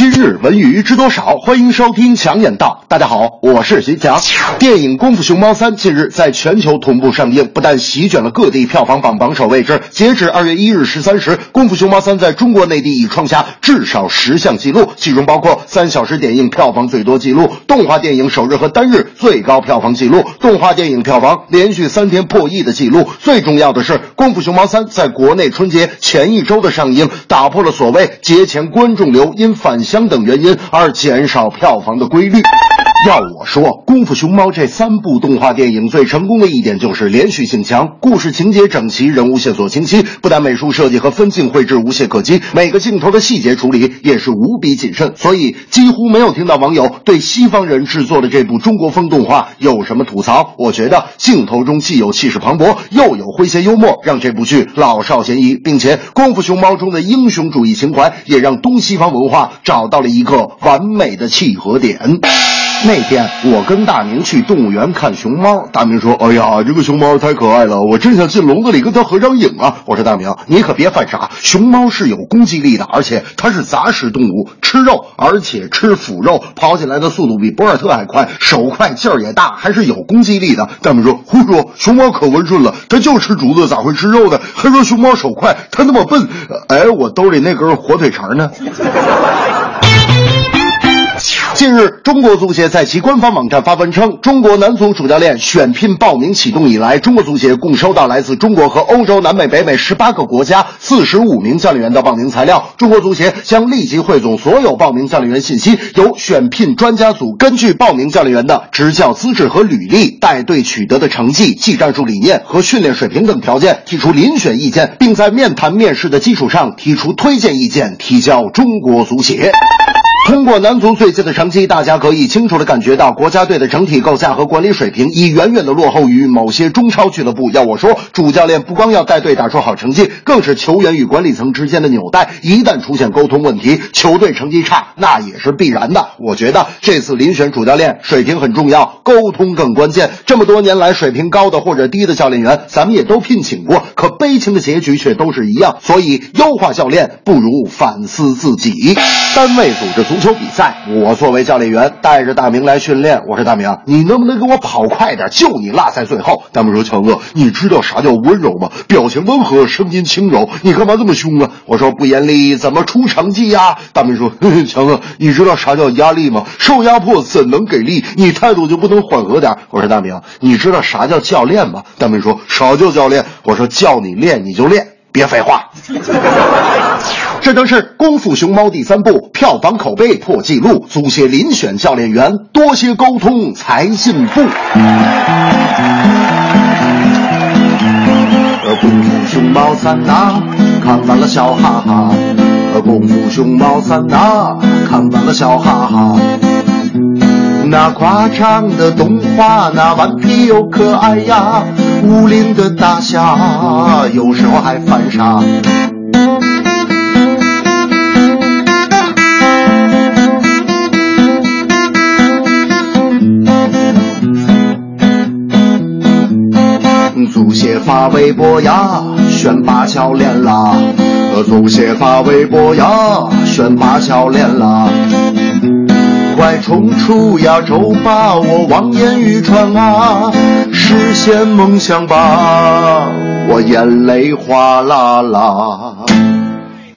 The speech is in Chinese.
今日文娱知多少？欢迎收听强眼道。大家好，我是徐强。电影《功夫熊猫三》近日在全球同步上映，不但席卷了各地票房榜榜首位置，截止二月一日十三时，《功夫熊猫三》在中国内地已创下至少十项纪录，其中包括三小时点映票房最多纪录、动画电影首日和单日最高票房纪录、动画电影票房连续三天破亿的纪录。最重要的是，《功夫熊猫三》在国内春节前一周的上映，打破了所谓节前观众流因反相等原因而减少票房的规律。要我说，《功夫熊猫》这三部动画电影最成功的一点就是连续性强，故事情节整齐，人物线索清晰。不但美术设计和分镜绘制无懈可击，每个镜头的细节处理也是无比谨慎，所以几乎没有听到网友对西方人制作的这部中国风动画有什么吐槽。我觉得镜头中既有气势磅礴，又有诙谐幽默，让这部剧老少咸宜，并且《功夫熊猫》中的英雄主义情怀也让东西方文化找到了一个完美的契合点。那天我跟大明去动物园看熊猫，大明说：“哎呀，这个熊猫太可爱了，我真想进笼子里跟它合张影啊！”我说：“大明，你可别犯傻，熊猫是有攻击力的，而且它是杂食动物，吃肉，而且吃腐肉，跑起来的速度比博尔特还快，手快劲儿也大，还是有攻击力的。”大明说：“胡说，熊猫可温顺了，它就吃竹子，咋会吃肉呢？还说熊猫手快，它那么笨。哎，我兜里那根火腿肠呢？”近日，中国足协在其官方网站发文称，中国男足主教练选聘报名启动以来，中国足协共收到来自中国和欧洲、南美、北美十八个国家四十五名教练员的报名材料。中国足协将立即汇总所有报名教练员信息，由选聘专家组根据报名教练员的执教资质和履历、带队取得的成绩、技战术理念和训练水平等条件，提出遴选意见，并在面谈面试的基础上提出推荐意见，提交中国足协。通过男足最近的成绩，大家可以清楚地感觉到国家队的整体构架和管理水平已远远地落后于某些中超俱乐部。要我说，主教练不光要带队打出好成绩，更是球员与管理层之间的纽带。一旦出现沟通问题，球队成绩差，那也是必然的。我觉得这次遴选主教练，水平很重要，沟通更关键。这么多年来，水平高的或者低的教练员，咱们也都聘请过，可悲情的结局却都是一样。所以，优化教练不如反思自己。单位组织。足球比赛，我作为教练员带着大明来训练。我说大明，你能不能给我跑快点？就你落在最后。大明说强哥，你知道啥叫温柔吗？表情温和，声音轻柔。你干嘛这么凶啊？我说不严厉怎么出成绩呀？大明说 强哥，你知道啥叫压力吗？受压迫怎能给力？你态度就不能缓和点？我说大明，你知道啥叫教练吗？大明说啥叫教练？我说叫你练你就练，别废话。这正是《功夫熊猫》第三部，票房口碑破纪录，足协遴选教练员，多些沟通才进步。功夫熊猫三呐，看完了笑哈哈。功夫熊猫三呐，看完了笑哈哈。那夸张的动画，那顽皮又可爱呀，武林的大侠，有时候还犯傻。足协发微博呀，选拔教练啦！足协发微博呀，选拔教练啦！快冲出亚洲吧，我望眼欲穿啊！实现梦想吧，我眼泪哗啦啦！